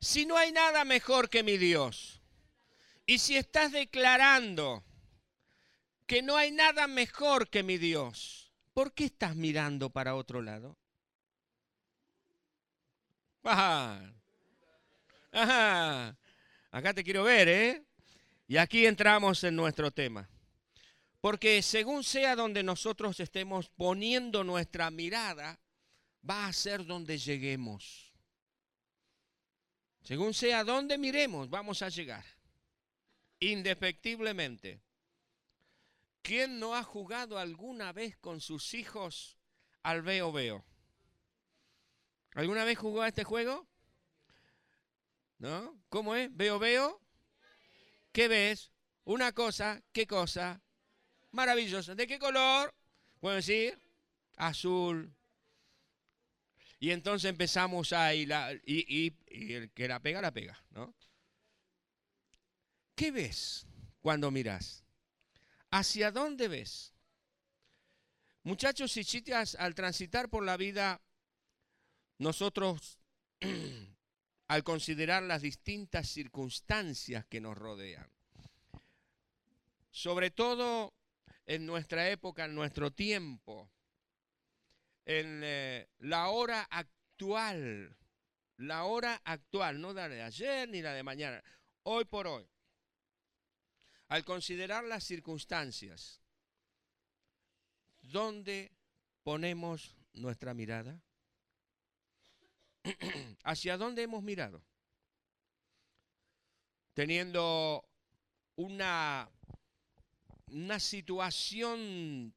Si no hay nada mejor que mi Dios, y si estás declarando que no hay nada mejor que mi Dios, ¿por qué estás mirando para otro lado? Ajá. Ajá. Acá te quiero ver, ¿eh? Y aquí entramos en nuestro tema. Porque según sea donde nosotros estemos poniendo nuestra mirada, va a ser donde lleguemos. Según sea donde miremos, vamos a llegar. Indefectiblemente. ¿Quién no ha jugado alguna vez con sus hijos al veo veo? ¿Alguna vez jugó a este juego? ¿No? ¿Cómo es? ¿Veo veo? ¿Qué ves? Una cosa, ¿qué cosa? Maravillosa. ¿De qué color? Puedo decir, azul. Y entonces empezamos a y, y, el que la pega, la pega, ¿no? ¿Qué ves cuando miras? ¿Hacia dónde ves? Muchachos y chicas, al transitar por la vida, nosotros, al considerar las distintas circunstancias que nos rodean, sobre todo en nuestra época, en nuestro tiempo, en eh, la hora actual, la hora actual, no la de ayer ni la de mañana, hoy por hoy, al considerar las circunstancias, ¿dónde ponemos nuestra mirada? ¿Hacia dónde hemos mirado? Teniendo una, una situación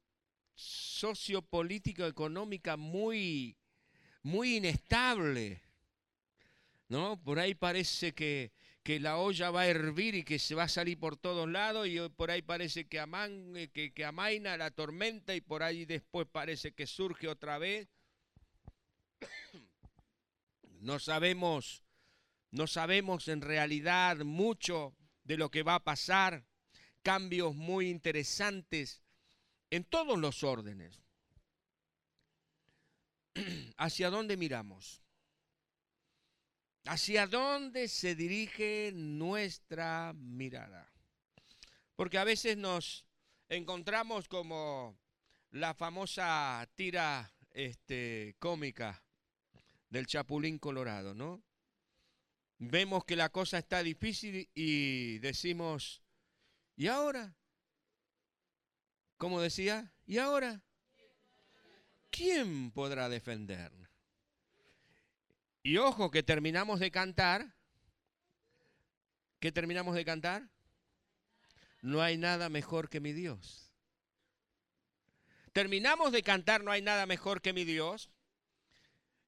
sociopolítica económica muy, muy inestable. ¿No? Por ahí parece que, que, la olla va a hervir y que se va a salir por todos lados y por ahí parece que, aman, que, que amaina la tormenta y por ahí después parece que surge otra vez. No sabemos, no sabemos en realidad mucho de lo que va a pasar, cambios muy interesantes en todos los órdenes. ¿Hacia dónde miramos? ¿Hacia dónde se dirige nuestra mirada? Porque a veces nos encontramos como la famosa tira este, cómica del Chapulín Colorado, ¿no? Vemos que la cosa está difícil y decimos, ¿y ahora? ¿Cómo decía? ¿Y ahora? ¿Quién podrá defendernos? Y ojo que terminamos de cantar. ¿Qué terminamos de cantar? No hay nada mejor que mi Dios. Terminamos de cantar No hay nada mejor que mi Dios.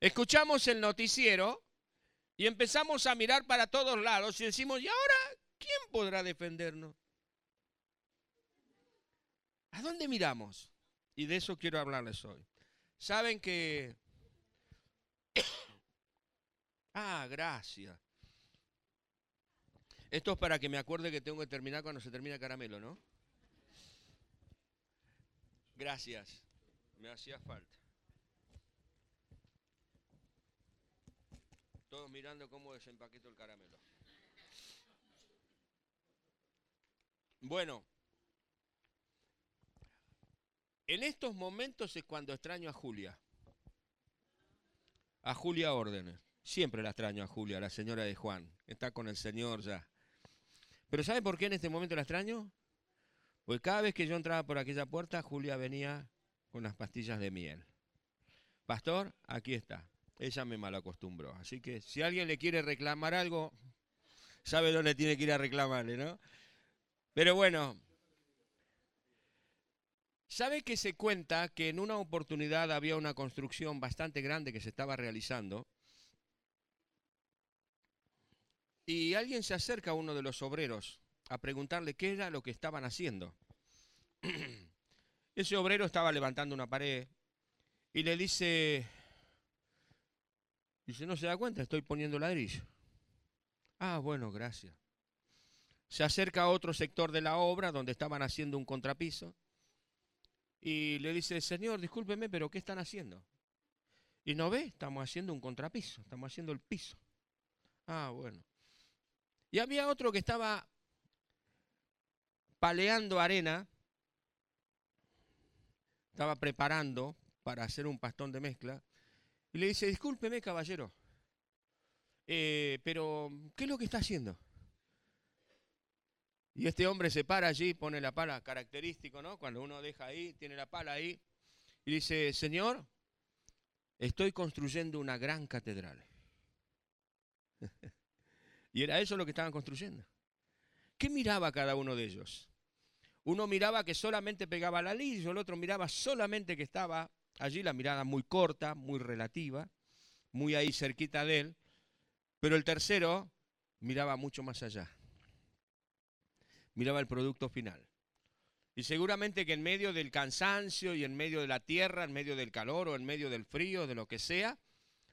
Escuchamos el noticiero y empezamos a mirar para todos lados y decimos, ¿y ahora quién podrá defendernos? ¿A dónde miramos? Y de eso quiero hablarles hoy. Saben que... ah, gracias. Esto es para que me acuerde que tengo que terminar cuando se termina el caramelo, ¿no? Gracias. Me hacía falta. Todos mirando cómo desempaqueto el caramelo. Bueno, en estos momentos es cuando extraño a Julia. A Julia Órdenes. Siempre la extraño a Julia, la señora de Juan. Está con el Señor ya. Pero ¿sabe por qué en este momento la extraño? Porque cada vez que yo entraba por aquella puerta, Julia venía con las pastillas de miel. Pastor, aquí está. Ella me malacostumbró. Así que si alguien le quiere reclamar algo, sabe dónde tiene que ir a reclamarle, ¿no? Pero bueno, ¿sabe que se cuenta que en una oportunidad había una construcción bastante grande que se estaba realizando? Y alguien se acerca a uno de los obreros a preguntarle qué era lo que estaban haciendo. Ese obrero estaba levantando una pared y le dice, Dice, no se da cuenta, estoy poniendo ladrillo. Ah, bueno, gracias. Se acerca a otro sector de la obra donde estaban haciendo un contrapiso y le dice, Señor, discúlpeme, pero ¿qué están haciendo? Y no ve, estamos haciendo un contrapiso, estamos haciendo el piso. Ah, bueno. Y había otro que estaba paleando arena, estaba preparando para hacer un pastón de mezcla, y le dice, discúlpeme caballero, eh, pero ¿qué es lo que está haciendo? Y este hombre se para allí, pone la pala, característico, ¿no? Cuando uno deja ahí, tiene la pala ahí, y dice, Señor, estoy construyendo una gran catedral. y era eso lo que estaban construyendo. ¿Qué miraba cada uno de ellos? Uno miraba que solamente pegaba la línea, el otro miraba solamente que estaba allí, la mirada muy corta, muy relativa, muy ahí cerquita de él, pero el tercero miraba mucho más allá. Miraba el producto final. Y seguramente que en medio del cansancio y en medio de la tierra, en medio del calor o en medio del frío, de lo que sea,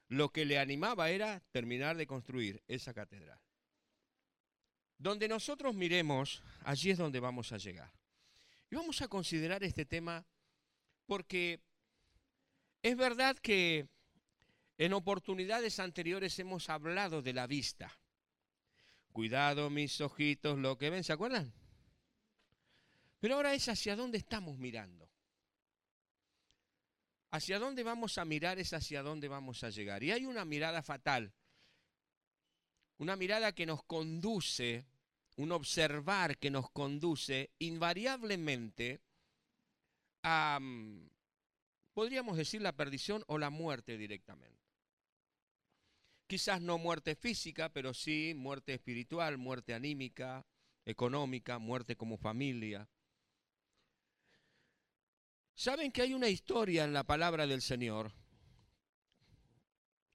lo que le animaba era terminar de construir esa catedral. Donde nosotros miremos, allí es donde vamos a llegar. Y vamos a considerar este tema porque es verdad que en oportunidades anteriores hemos hablado de la vista. Cuidado mis ojitos, lo que ven, ¿se acuerdan? Pero ahora es hacia dónde estamos mirando. Hacia dónde vamos a mirar es hacia dónde vamos a llegar. Y hay una mirada fatal, una mirada que nos conduce, un observar que nos conduce invariablemente a, mm, podríamos decir, la perdición o la muerte directamente. Quizás no muerte física, pero sí muerte espiritual, muerte anímica, económica, muerte como familia. ¿Saben que hay una historia en la palabra del Señor?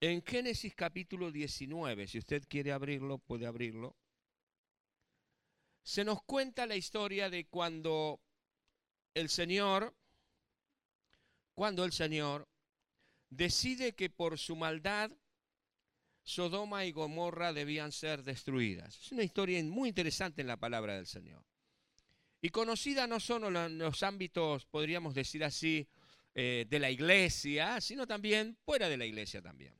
En Génesis capítulo 19, si usted quiere abrirlo, puede abrirlo. Se nos cuenta la historia de cuando el Señor, cuando el Señor decide que por su maldad Sodoma y Gomorra debían ser destruidas. Es una historia muy interesante en la palabra del Señor. Y conocida no solo en los ámbitos, podríamos decir así, eh, de la iglesia, sino también fuera de la iglesia también.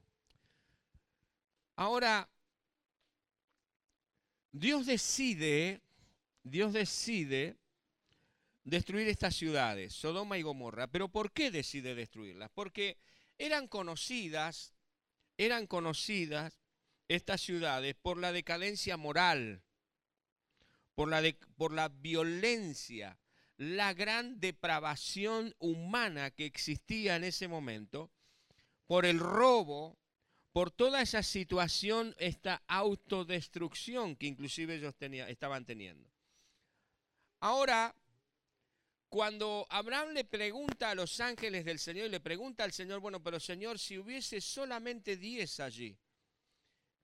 Ahora, Dios decide, Dios decide destruir estas ciudades, Sodoma y Gomorra. Pero ¿por qué decide destruirlas? Porque eran conocidas, eran conocidas estas ciudades por la decadencia moral por la, por la violencia, la gran depravación humana que existía en ese momento, por el robo, por toda esa situación, esta autodestrucción que inclusive ellos estaban teniendo. Ahora, cuando Abraham le pregunta a los ángeles del Señor y le pregunta al Señor, bueno, pero Señor, si hubiese solamente diez allí,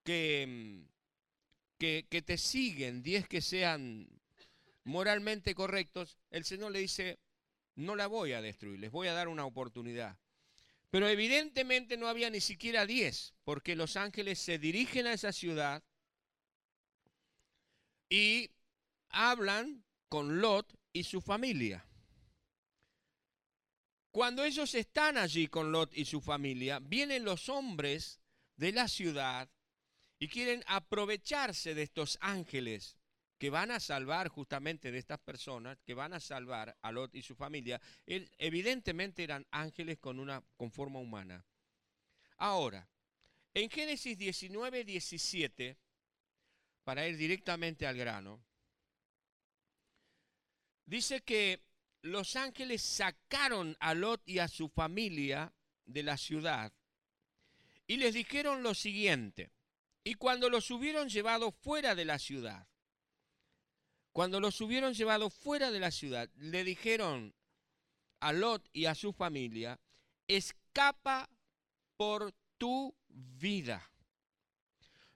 que, mm, que, te siguen, diez que sean moralmente correctos, el Señor le dice, no la voy a destruir, les voy a dar una oportunidad. Pero evidentemente no había ni siquiera diez, porque los ángeles se dirigen a esa ciudad y hablan con Lot y su familia. Cuando ellos están allí con Lot y su familia, vienen los hombres de la ciudad y quieren aprovecharse de estos ángeles que van a salvar justamente de estas personas, que van a salvar a Lot y su familia. evidentemente eran ángeles con, una, con forma humana. Ahora, en Génesis 19, 17, para ir directamente al grano, dice que los ángeles sacaron a Lot y a su familia de la ciudad y les dijeron lo siguiente, y cuando los hubieron llevado fuera de la ciudad, cuando los hubieron llevado fuera de la ciudad, le dijeron a Lot y a su familia, escapa por tu vida.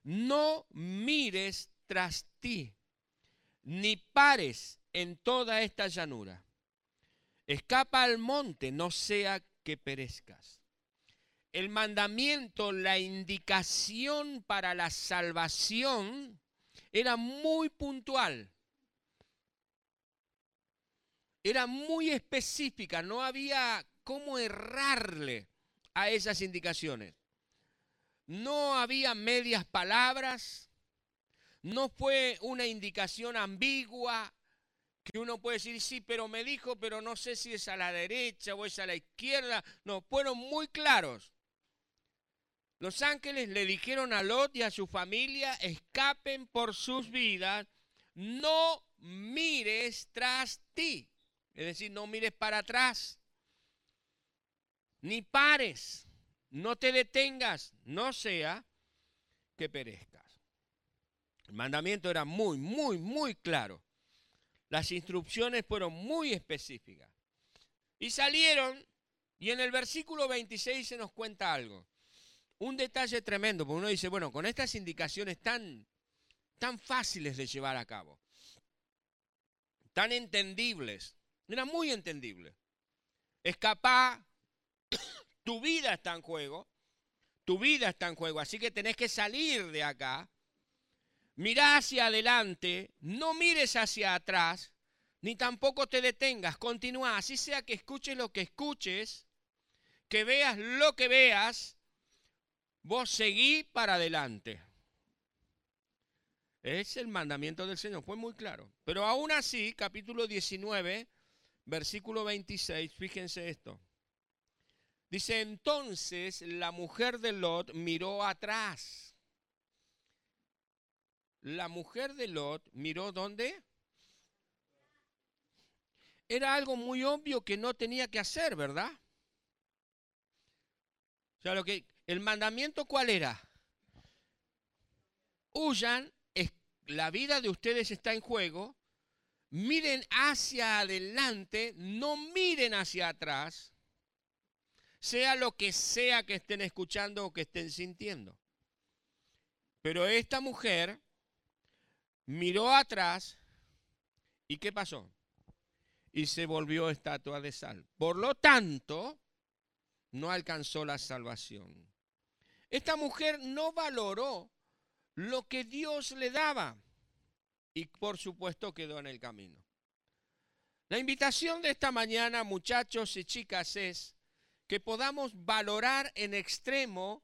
No mires tras ti, ni pares en toda esta llanura. Escapa al monte, no sea que perezcas el mandamiento, la indicación para la salvación era muy puntual. Era muy específica, no había cómo errarle a esas indicaciones. no había medias palabras, no fue una indicación ambigua que uno puede decir, sí, pero me dijo, pero no sé si es a la derecha o es a la izquierda. No, fueron muy claros. Los ángeles le dijeron a Lot y a su familia, escapen por sus vidas, no mires tras ti. Es decir, no mires para atrás, ni pares, no te detengas, no sea que perezcas. El mandamiento era muy, muy, muy claro. Las instrucciones fueron muy específicas. Y salieron, y en el versículo 26 se nos cuenta algo. Un detalle tremendo, porque uno dice, bueno, con estas indicaciones tan, tan fáciles de llevar a cabo, tan entendibles, era muy entendible. Escapá, tu vida está en juego, tu vida está en juego, así que tenés que salir de acá Mira hacia adelante, no mires hacia atrás, ni tampoco te detengas, continúa, así sea que escuches lo que escuches, que veas lo que veas, vos seguí para adelante. Es el mandamiento del Señor, fue muy claro. Pero aún así, capítulo 19, versículo 26, fíjense esto. Dice, entonces la mujer de Lot miró atrás la mujer de Lot miró dónde? Era algo muy obvio que no tenía que hacer, ¿verdad? O sea, lo que el mandamiento cuál era? Huyan, la vida de ustedes está en juego. Miren hacia adelante, no miren hacia atrás, sea lo que sea que estén escuchando o que estén sintiendo. Pero esta mujer miró atrás y ¿qué pasó? Y se volvió estatua de sal. Por lo tanto, no alcanzó la salvación. Esta mujer no valoró lo que Dios le daba y por supuesto quedó en el camino. La invitación de esta mañana, muchachos y chicas, es que podamos valorar en extremo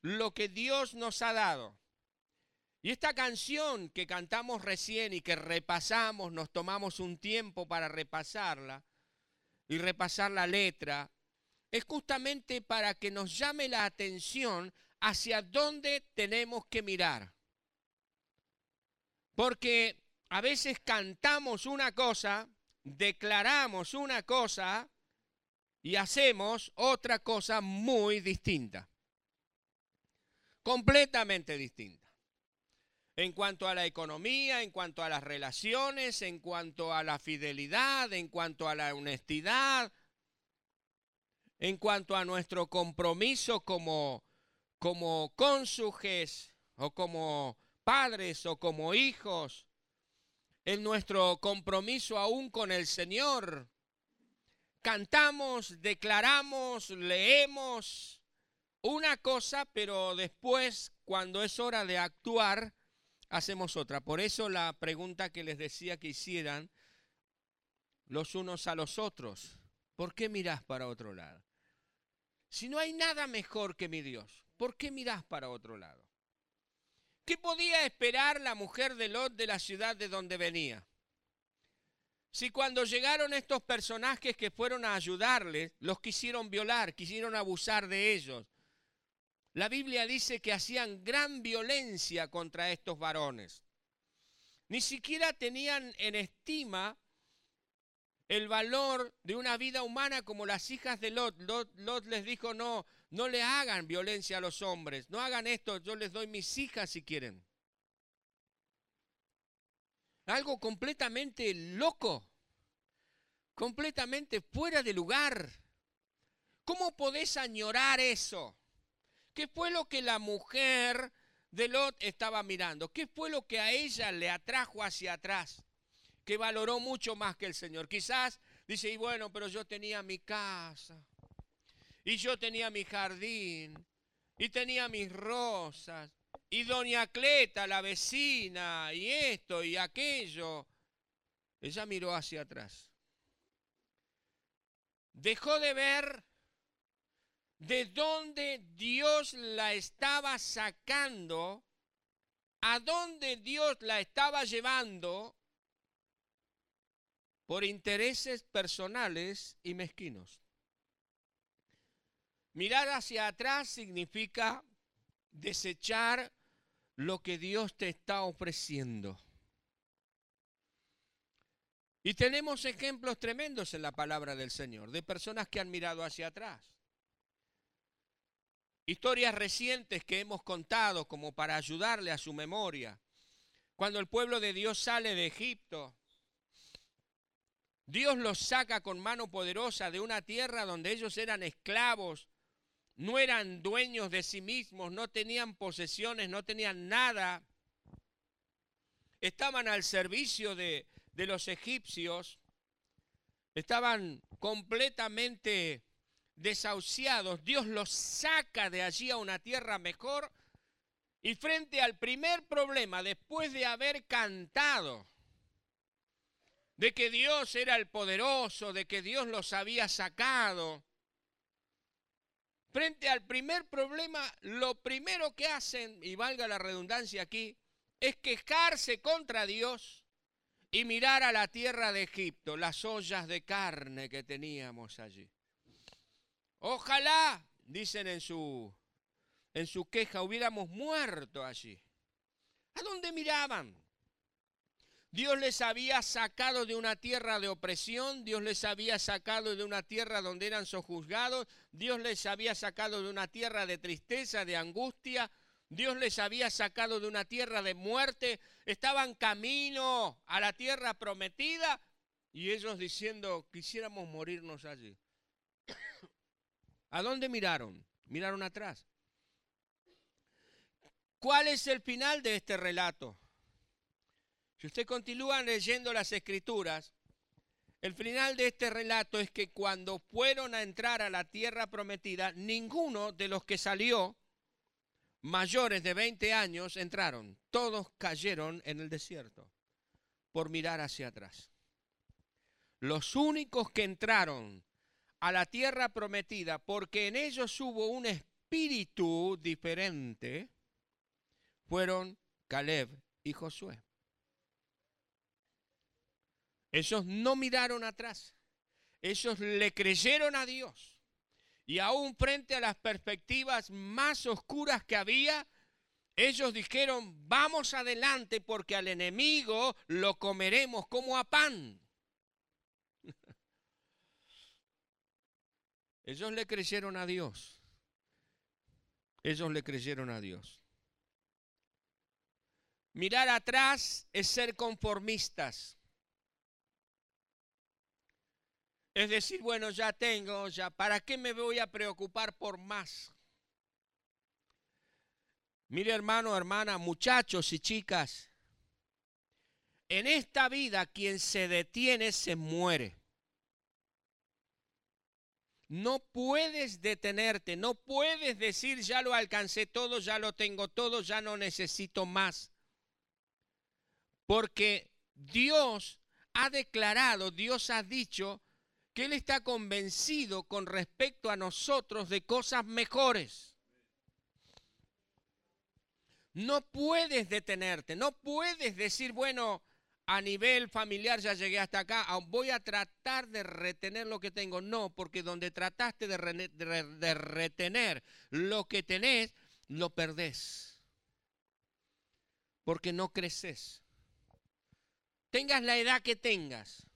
lo que Dios nos ha dado. Y esta canción que cantamos recién y que repasamos, nos tomamos un tiempo para repasarla y repasar la letra, es justamente para que nos llame la atención hacia dónde tenemos que mirar. Porque a veces cantamos una cosa, declaramos una cosa y hacemos otra cosa muy distinta. Completamente distinta en cuanto a la economía, en cuanto a las relaciones, en cuanto a la fidelidad, en cuanto a la honestidad, en cuanto a nuestro compromiso como, como cónsuges o como padres o como hijos, en nuestro compromiso aún con el Señor. Cantamos, declaramos, leemos una cosa, pero después, cuando es hora de actuar, hacemos otra. Por eso la pregunta que les decía que hicieran los unos a los otros, ¿por qué mirás para otro lado? Si no hay nada mejor que mi Dios, ¿por qué mirás para otro lado? ¿Qué podía esperar la mujer de Lot de la ciudad de donde venía? Si cuando llegaron estos personajes que fueron a ayudarles, los quisieron violar, quisieron abusar de ellos, la Biblia dice que hacían gran violencia contra estos varones. Ni siquiera tenían en estima el valor de una vida humana como las hijas de Lot. Lot. les dijo, no, no le hagan violencia a los hombres, no hagan esto, yo les doy mis hijas si quieren. Algo completamente loco, completamente fuera de lugar. ¿Cómo podés añorar eso? ¿Qué fue lo que la mujer de Lot estaba mirando? ¿Qué fue lo que a ella le atrajo hacia atrás? Que valoró mucho más que el Señor. Quizás dice, y bueno, pero yo tenía mi casa, y yo tenía mi jardín, y tenía mis rosas, y doña Cleta, la vecina, y esto y aquello. Ella miró hacia atrás. Dejó de ver de dónde Dios la estaba sacando, a dónde Dios la estaba llevando por intereses personales y mezquinos. Mirar hacia atrás significa desechar lo que Dios te está ofreciendo. Y tenemos ejemplos tremendos en la palabra del Señor, de personas que han mirado hacia atrás. Historias recientes que hemos contado como para ayudarle a su memoria. Cuando el pueblo de Dios sale de Egipto, Dios los saca con mano poderosa de una tierra donde ellos eran esclavos, no eran dueños de sí mismos, no tenían posesiones, no tenían nada. Estaban al servicio de, de los egipcios estaban completamente desahuciados. Dios los saca de allí a una tierra mejor y frente al primer problema, después de haber cantado, de que Dios era el poderoso, de que Dios los había sacado, frente al primer problema, lo primero que hacen, y valga la redundancia aquí, es quejarse contra Dios y mirar a la tierra de Egipto, las ollas de carne que teníamos allí. Ojalá, dicen en su, en su queja, hubiéramos muerto allí. ¿A dónde miraban? Dios les había sacado de una tierra de opresión, Dios les había sacado de una tierra donde eran sojuzgados, Dios les había sacado de una tierra de tristeza, de angustia, Dios les había sacado de una tierra de muerte, estaban camino a la tierra prometida y ellos diciendo, quisiéramos morirnos allí. ¿A dónde miraron? Miraron atrás. ¿Cuál es el final de este relato? Si usted continúa leyendo las escrituras, el final de este relato es que cuando fueron a entrar a la tierra prometida, ninguno de los que salió mayores de 20 años entraron. Todos cayeron en el desierto por mirar hacia atrás. Los únicos que entraron a la tierra prometida porque en ellos hubo un espíritu diferente fueron Caleb y Josué. Ellos no miraron atrás. Ellos le creyeron a Dios. Y aún frente a las perspectivas más oscuras que había, ellos dijeron, vamos adelante porque al enemigo lo comeremos como a pan. Ellos le creyeron a Dios. Ellos le creyeron a Dios. Mirar atrás es ser conformistas. Es decir, bueno, ya tengo, ya, ¿para qué me voy a preocupar por más? Mire hermano, hermana, muchachos y chicas, en esta vida quien se detiene se muere. No puedes detenerte, no puedes decir ya lo alcancé todo, ya lo tengo todo, ya no necesito más. Porque Dios ha declarado, Dios ha dicho que Él está convencido con respecto a nosotros de cosas mejores. No puedes detenerte, no puedes decir, bueno, a nivel familiar ya llegué hasta acá, voy a tratar de retener lo que tengo. No, porque donde trataste de, retener lo que tenés, lo perdés. Porque no creces. Tengas la edad que tengas.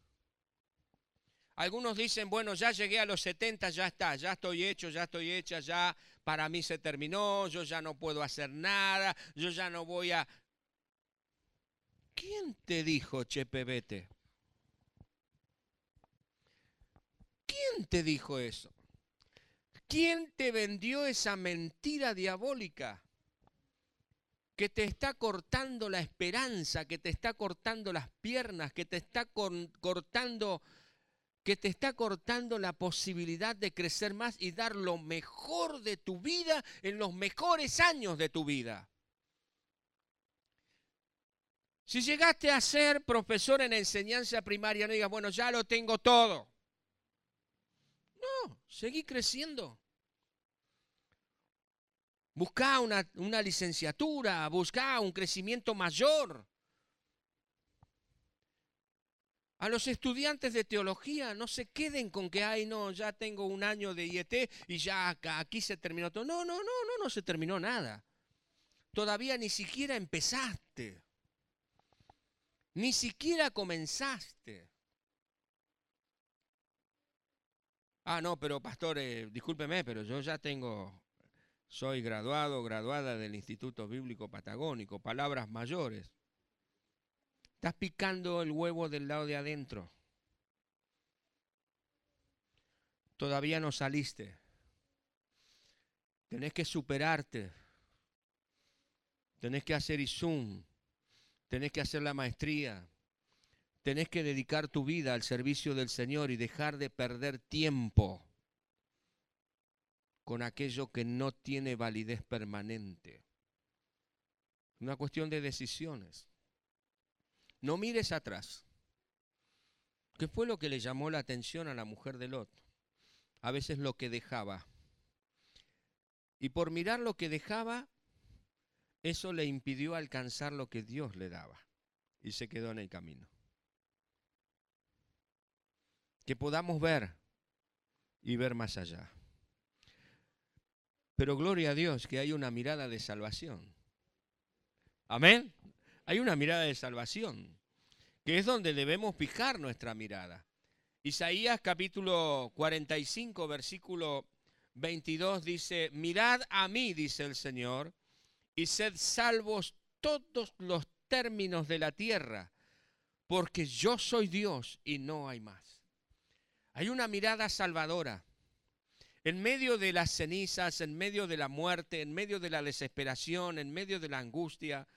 Algunos dicen, bueno, ya llegué a los 70, ya está, ya estoy hecho, ya estoy hecha, ya para mí se terminó, yo ya no puedo hacer nada, yo ya no voy a... ¿Quién te dijo, Chepe, vete? ¿Quién te dijo eso? ¿Quién te vendió esa mentira diabólica? que te está cortando la esperanza, que te está cortando las piernas, que te está cortando que te está cortando la posibilidad de crecer más y dar lo mejor de tu vida en los mejores años de tu vida. Si llegaste a ser profesor en enseñanza primaria, no digas, bueno, ya lo tengo todo. No, seguí creciendo. Busca una, licenciatura, busca un crecimiento mayor. A los estudiantes de teología no se queden con que, ay, no, ya tengo un año de IET y ya aquí se terminó todo. No, no, no, no, no se terminó nada. Todavía ni siquiera empezaste. Ni siquiera comenzaste. Ah, no, pero pastor, eh, discúlpeme, pero yo ya tengo, soy graduado, graduada del Instituto Bíblico Patagónico, palabras mayores. Estás picando el huevo del lado de adentro. Todavía no saliste. Tenés que superarte. Tenés que hacer Izum. Tenés que hacer la maestría. Tenés que dedicar tu vida al servicio del Señor y dejar de perder tiempo con aquello que no tiene validez permanente. Una cuestión de decisiones. No mires atrás. ¿Qué fue lo que le llamó la atención a la mujer de Lot? A veces lo que dejaba. Y por mirar lo que dejaba, eso le impidió alcanzar lo que Dios le daba. Y se quedó en el camino que podamos ver y ver más allá. Pero gloria a Dios que hay una mirada de salvación. Amén. Hay una mirada de salvación, que es donde debemos fijar nuestra mirada. Isaías capítulo 45, versículo 22 dice, mirad a mí, dice el Señor, y sed salvos todos los términos de la tierra, porque yo soy Dios y no hay más. Hay una mirada salvadora. En medio de las cenizas, en medio de la muerte, en medio de la desesperación, en medio de la angustia,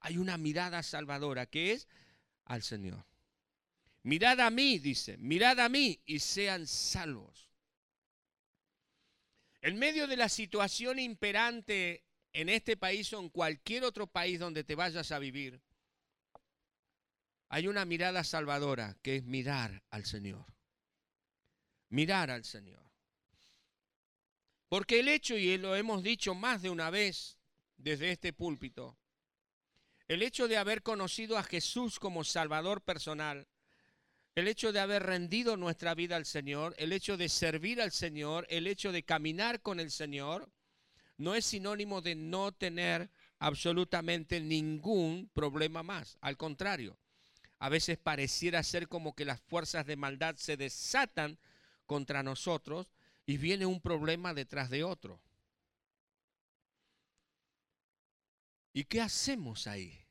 hay una mirada salvadora que es al Señor. Mirad a mí, dice, mirad a mí y sean salvos. En medio de la situación imperante en este país o en cualquier otro país donde te vayas a vivir, hay una mirada salvadora que es mirar al Señor mirar al Señor. Porque el hecho, y lo hemos dicho más de una vez desde este púlpito, el hecho de haber conocido a Jesús como Salvador personal, el hecho de haber rendido nuestra vida al Señor, el hecho de servir al Señor, el hecho de caminar con el Señor, no es sinónimo de no tener absolutamente ningún problema más. Al contrario, a veces pareciera ser como que las fuerzas de maldad se desatan contra nosotros y viene un problema detrás de otro. ¿Y qué hacemos ahí?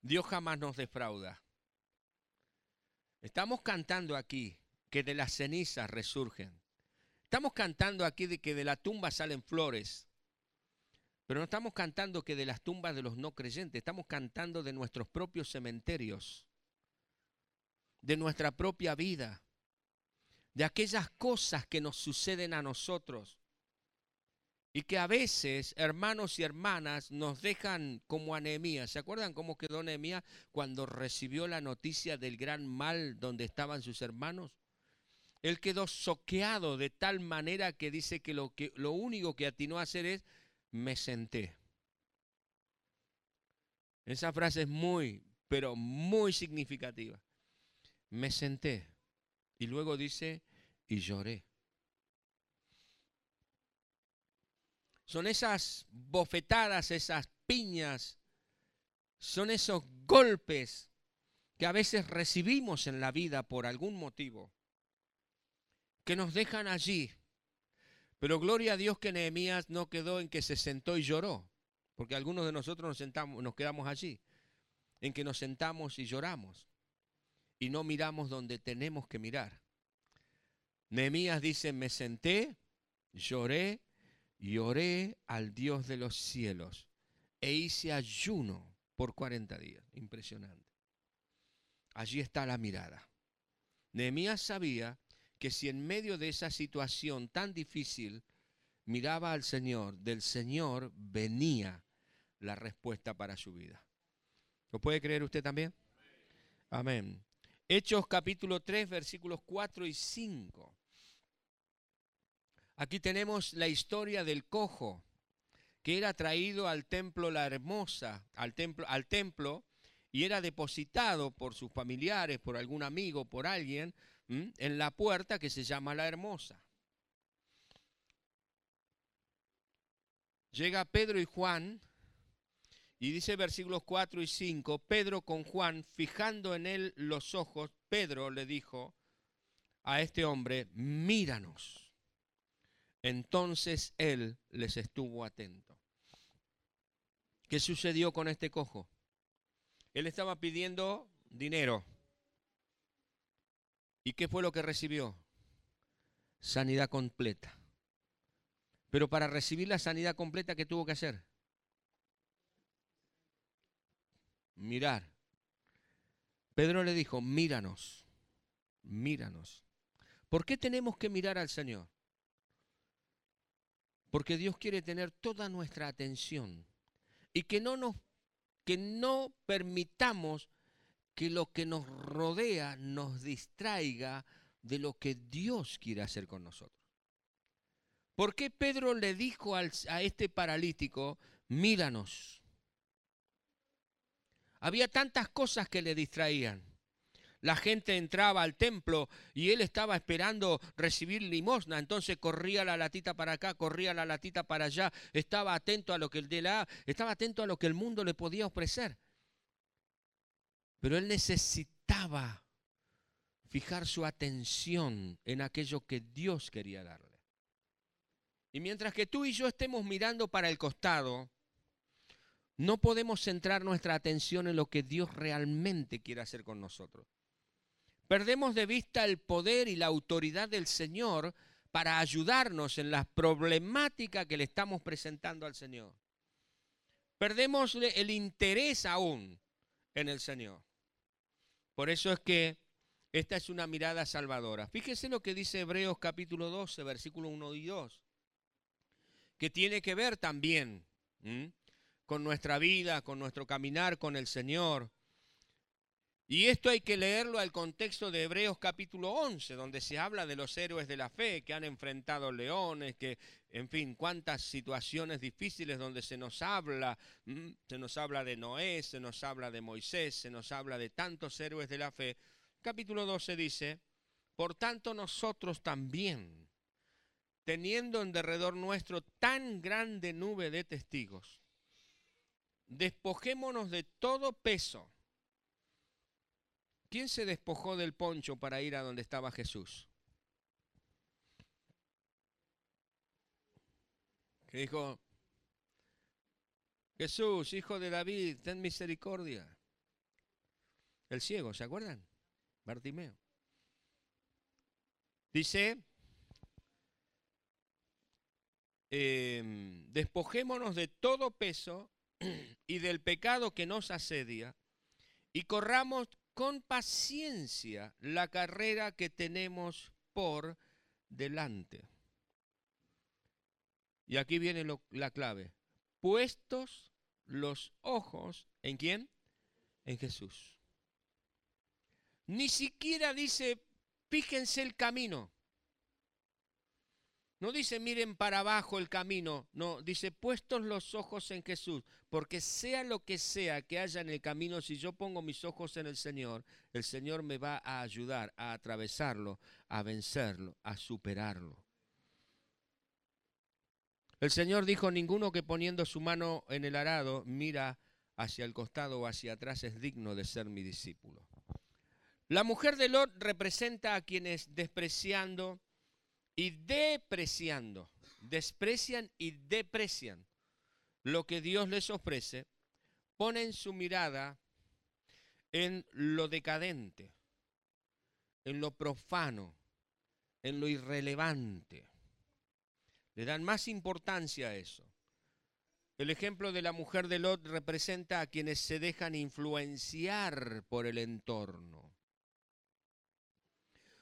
Dios jamás nos defrauda. Estamos cantando aquí que de las cenizas resurgen. Estamos cantando aquí de que de la tumba salen flores. Pero no estamos cantando que de las tumbas de los no creyentes, estamos cantando de nuestros propios cementerios, de nuestra propia vida, de aquellas cosas que nos suceden a nosotros y que a veces, hermanos y hermanas, nos dejan como anemia. ¿Se acuerdan cómo quedó anemia cuando recibió la noticia del gran mal donde estaban sus hermanos? Él quedó soqueado de tal manera que dice que lo, que, lo único que atinó a hacer es, me senté. Esa frase es muy, pero muy significativa. Me senté. Y luego dice, y lloré. Son esas bofetadas, esas piñas, son esos golpes que a veces recibimos en la vida por algún motivo, que nos dejan allí. Pero gloria a Dios que Nehemías no quedó en que se sentó y lloró, porque algunos de nosotros nos, sentamos, nos quedamos allí, en que nos sentamos y lloramos y no miramos donde tenemos que mirar. Nehemías dice, me senté, lloré y oré al Dios de los cielos e hice ayuno por 40 días. Impresionante. Allí está la mirada. Nehemías sabía que si en medio de esa situación tan difícil miraba al Señor, del Señor venía la respuesta para su vida. ¿Lo puede creer usted también? Amén. Hechos capítulo 3, versículos 4 y 5. Aquí tenemos la historia del cojo que era traído al templo La Hermosa, al templo, al templo y era depositado por sus familiares, por algún amigo, por alguien, en la puerta que se llama La Hermosa. Llega Pedro y Juan y dice versículos 4 y 5, Pedro con Juan, fijando en él los ojos, Pedro le dijo a este hombre, míranos. Entonces él les estuvo atento. ¿Qué sucedió con este cojo? Él estaba pidiendo dinero. ¿Y qué fue lo que recibió? Sanidad completa. Pero para recibir la sanidad completa, ¿qué tuvo que hacer? Mirar. Pedro le dijo, míranos, míranos. ¿Por qué tenemos que mirar al Señor? Porque Dios quiere tener toda nuestra atención y que no nos que no permitamos que lo que nos rodea nos distraiga de lo que Dios quiere hacer con nosotros. ¿Por qué Pedro le dijo a este paralítico, míranos? Había tantas cosas que le distraían. La gente entraba al templo y él estaba esperando recibir limosna, entonces corría la latita para acá, corría la latita para allá, estaba atento a lo que el de la estaba atento a lo que el mundo le podía ofrecer. Pero él necesitaba fijar su atención en aquello que Dios quería darle. Y mientras que tú y yo estemos mirando para el costado, no podemos centrar nuestra atención en lo que Dios realmente quiere hacer con nosotros. Perdemos de vista el poder y la autoridad del Señor para ayudarnos en las problemáticas que le estamos presentando al Señor. Perdemos el interés aún en el Señor. Por eso es que esta es una mirada salvadora. Fíjese lo que dice Hebreos capítulo 12, versículo 1 y 2, que tiene que ver también con nuestra vida, con nuestro caminar con el Señor. Y esto hay que leerlo al contexto de Hebreos capítulo 11, donde se habla de los héroes de la fe que han enfrentado leones, que, en fin, cuántas situaciones difíciles donde se nos habla, se nos habla de Noé, se nos habla de Moisés, se nos habla de tantos héroes de la fe. Capítulo 12 dice, por tanto nosotros también, teniendo en derredor nuestro tan grande nube de testigos, despojémonos de todo peso ¿Quién se despojó del poncho para ir a donde estaba Jesús? Que dijo, Jesús, hijo de David, ten misericordia. El ciego, ¿se acuerdan? Bartimeo. Dice, em, despojémonos de todo peso y del pecado que nos asedia y corramos con paciencia la carrera que tenemos por delante. Y aquí viene la clave. Puestos los ojos en quién? En Jesús. Ni siquiera dice, fíjense el camino. No dice miren para abajo el camino, no, dice puestos los ojos en Jesús, porque sea lo que sea que haya en el camino, si yo pongo mis ojos en el Señor, el Señor me va a ayudar a atravesarlo, a vencerlo, a superarlo. El Señor dijo, ninguno que poniendo su mano en el arado mira hacia el costado o hacia atrás es digno de ser mi discípulo. La mujer de Lot representa a quienes despreciando, y depreciando, desprecian y deprecian lo que Dios les ofrece, ponen su mirada en lo decadente, en lo profano, en lo irrelevante. Le dan más importancia a eso. El ejemplo de la mujer de Lot representa a quienes se dejan influenciar por el entorno.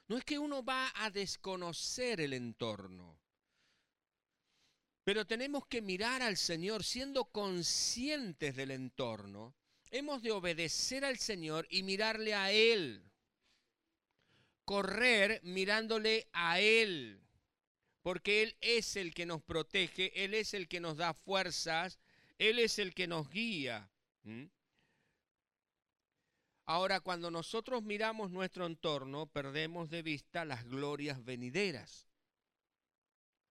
No es que uno va a desconocer el entorno, pero tenemos que mirar al Señor siendo conscientes del entorno. Hemos de obedecer al Señor y mirarle a Él. Correr mirándole a Él. porque Él es el que nos protege, Él es el que nos da fuerzas, Él es el que nos guía. Ahora, cuando nosotros miramos nuestro entorno, perdemos de vista las glorias venideras,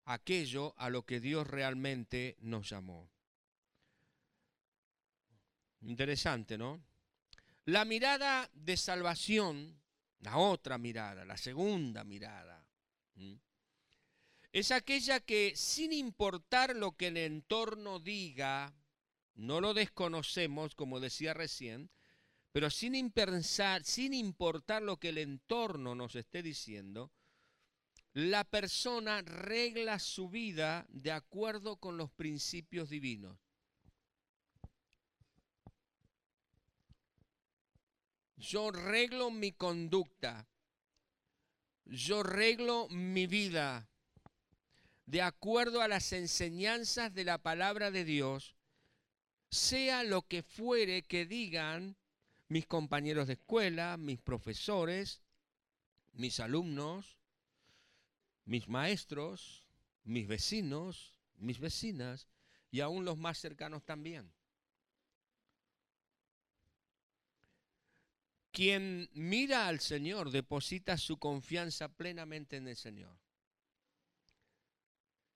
aquello a lo que Dios realmente nos llamó. Interesante, ¿no? La mirada de salvación, la otra mirada, la segunda mirada, es aquella que sin importar lo que el entorno diga, no lo desconocemos, como decía recién, pero sin, sin importar lo que el entorno nos esté diciendo, la persona regla su vida de acuerdo con los principios divinos. Yo reglo mi conducta. Yo reglo mi vida de acuerdo a las enseñanzas de la palabra de Dios, sea lo que fuere que digan mis compañeros de escuela, mis profesores, mis alumnos, mis maestros, mis vecinos, mis vecinas y aún los más cercanos también. Quien mira al Señor deposita su confianza plenamente en el Señor.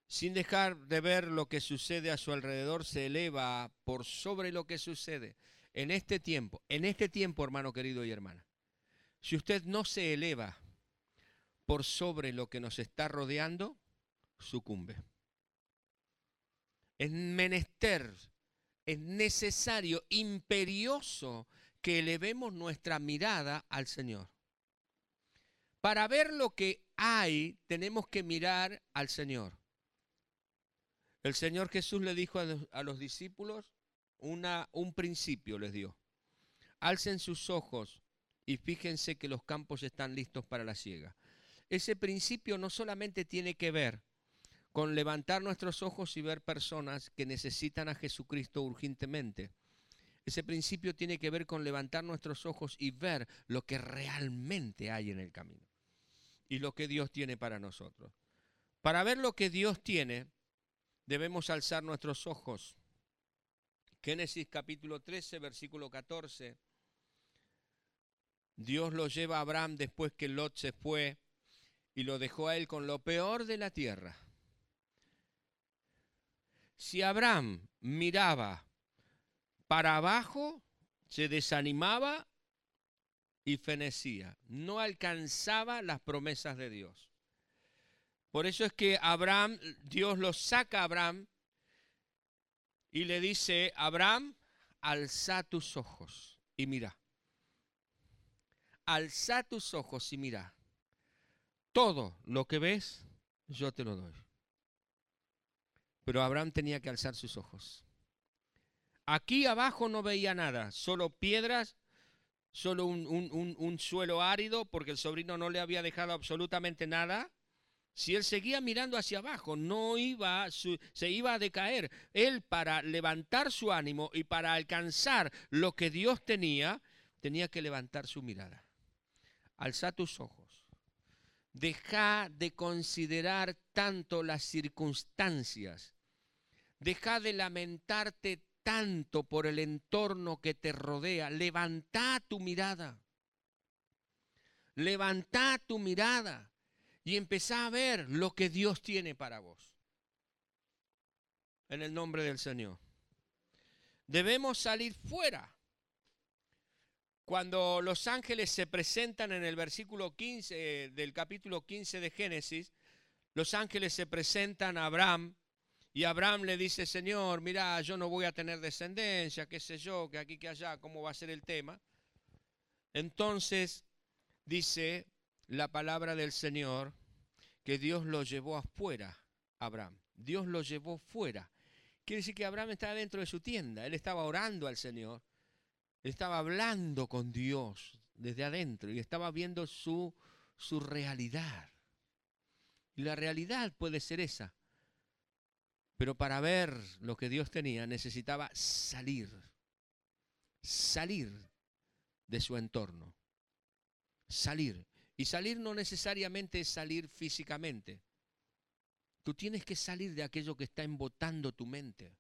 Sin dejar de ver lo que sucede a su alrededor, se eleva por sobre lo que sucede en este tiempo, en este tiempo, hermano querido y hermana, si usted no se eleva por sobre lo que nos está rodeando, sucumbe. Es menester, es necesario, imperioso que elevemos nuestra mirada al Señor. Para ver lo que hay, tenemos que mirar al Señor. El Señor Jesús le dijo a los, discípulos, un principio les dio. Alcen sus ojos y fíjense que los campos están listos para la siega. Ese principio no solamente tiene que ver con levantar nuestros ojos y ver personas que necesitan a Jesucristo urgentemente. Ese principio tiene que ver con levantar nuestros ojos y ver lo que realmente hay en el camino y lo que Dios tiene para nosotros. Para ver lo que Dios tiene, debemos alzar nuestros ojos Génesis capítulo 13, versículo 14. Dios lo lleva a Abraham después que Lot se fue y lo dejó a él con lo peor de la tierra. Si Abraham miraba para abajo, se desanimaba y fenecía. No alcanzaba las promesas de Dios. Por eso es que Abraham, Dios lo saca a Abraham y le dice, Abraham, alza tus ojos y mira. Alza tus ojos y mira. Todo lo que ves, yo te lo doy. Pero Abraham tenía que alzar sus ojos. Aquí abajo no veía nada, solo piedras, solo un, un suelo árido, porque el sobrino no le había dejado absolutamente nada. Si él seguía mirando hacia abajo, no iba, se iba a decaer. Él para levantar su ánimo y para alcanzar lo que Dios tenía, tenía que levantar su mirada. Alza tus ojos. Deja de considerar tanto las circunstancias. Deja de lamentarte tanto por el entorno que te rodea. Levanta tu mirada. Levanta tu mirada y empezá a ver lo que Dios tiene para vos. En el nombre del Señor. Debemos salir fuera. Cuando los ángeles se presentan en el versículo 15 eh, del capítulo 15 de Génesis, los ángeles se presentan a Abraham y Abraham le dice, Señor, mira, yo no voy a tener descendencia, qué sé yo, que aquí, que allá, cómo va a ser el tema. Entonces dice, la palabra del Señor que Dios lo llevó afuera, Abraham. Dios lo llevó fuera. Quiere decir que Abraham estaba dentro de su tienda, él estaba orando al Señor, estaba hablando con Dios desde adentro y estaba viendo su, su realidad. Y la realidad puede ser esa. Pero para ver lo que Dios tenía necesitaba salir, salir de su entorno, salir. Y salir no necesariamente es salir físicamente. Tú tienes que salir de aquello que está embotando tu mente,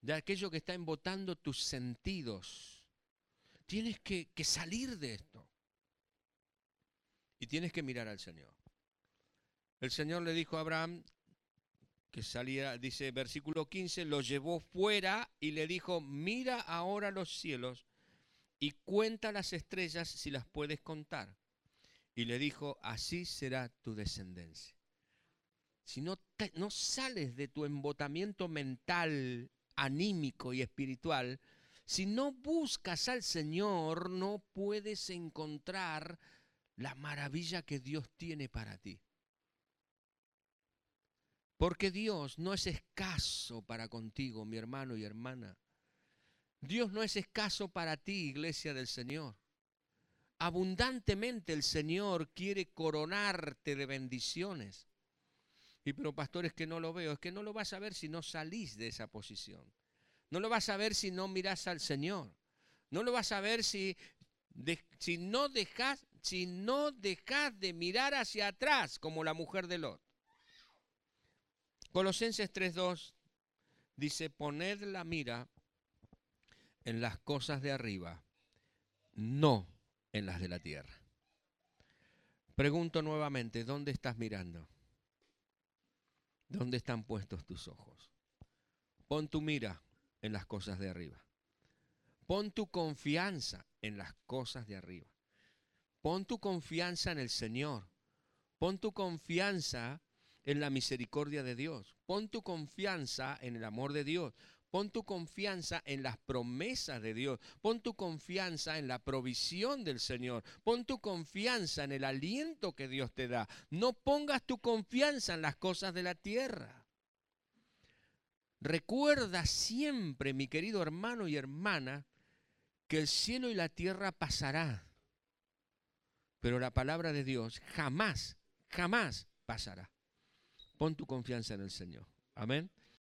de aquello que está embotando tus sentidos. Tienes que, que salir de esto. Y tienes que mirar al Señor. El Señor le dijo a Abraham que salía, dice versículo 15, lo llevó fuera y le dijo, mira ahora los cielos y cuenta las estrellas si las puedes contar. Y le dijo, así será tu descendencia si no, no sales de tu embotamiento mental, anímico y espiritual, si no buscas al Señor, no puedes encontrar la maravilla que Dios tiene para ti. Porque Dios no es escaso para contigo, mi hermano y hermana. Dios no es escaso para ti, iglesia del Señor. Abundantemente el Señor quiere coronarte de bendiciones. Y pero pastores que no lo veo, es que no lo vas a ver si no salís de esa posición. No lo vas a ver si no mirás al Señor. No lo vas a ver si, si no dejas si no de mirar hacia atrás como la mujer de Lot. Colosenses 3:2 dice, poned la mira en las cosas de arriba, no en las de la tierra. Pregunto nuevamente, ¿dónde estás mirando? ¿Dónde están puestos tus ojos? Pon tu mira en las cosas de arriba. Pon tu confianza en las cosas de arriba. Pon tu confianza en el Señor. Pon tu confianza en la misericordia de Dios. Pon tu confianza en el amor de Dios. Pon tu confianza en las promesas de Dios. Pon tu confianza en la provisión del Señor. Pon tu confianza en el aliento que Dios te da. No pongas tu confianza en las cosas de la tierra. Recuerda siempre, mi querido hermano y hermana, que el cielo y la tierra pasará. Pero la palabra de Dios jamás, jamás pasará. Pon tu confianza en el Señor. Amén.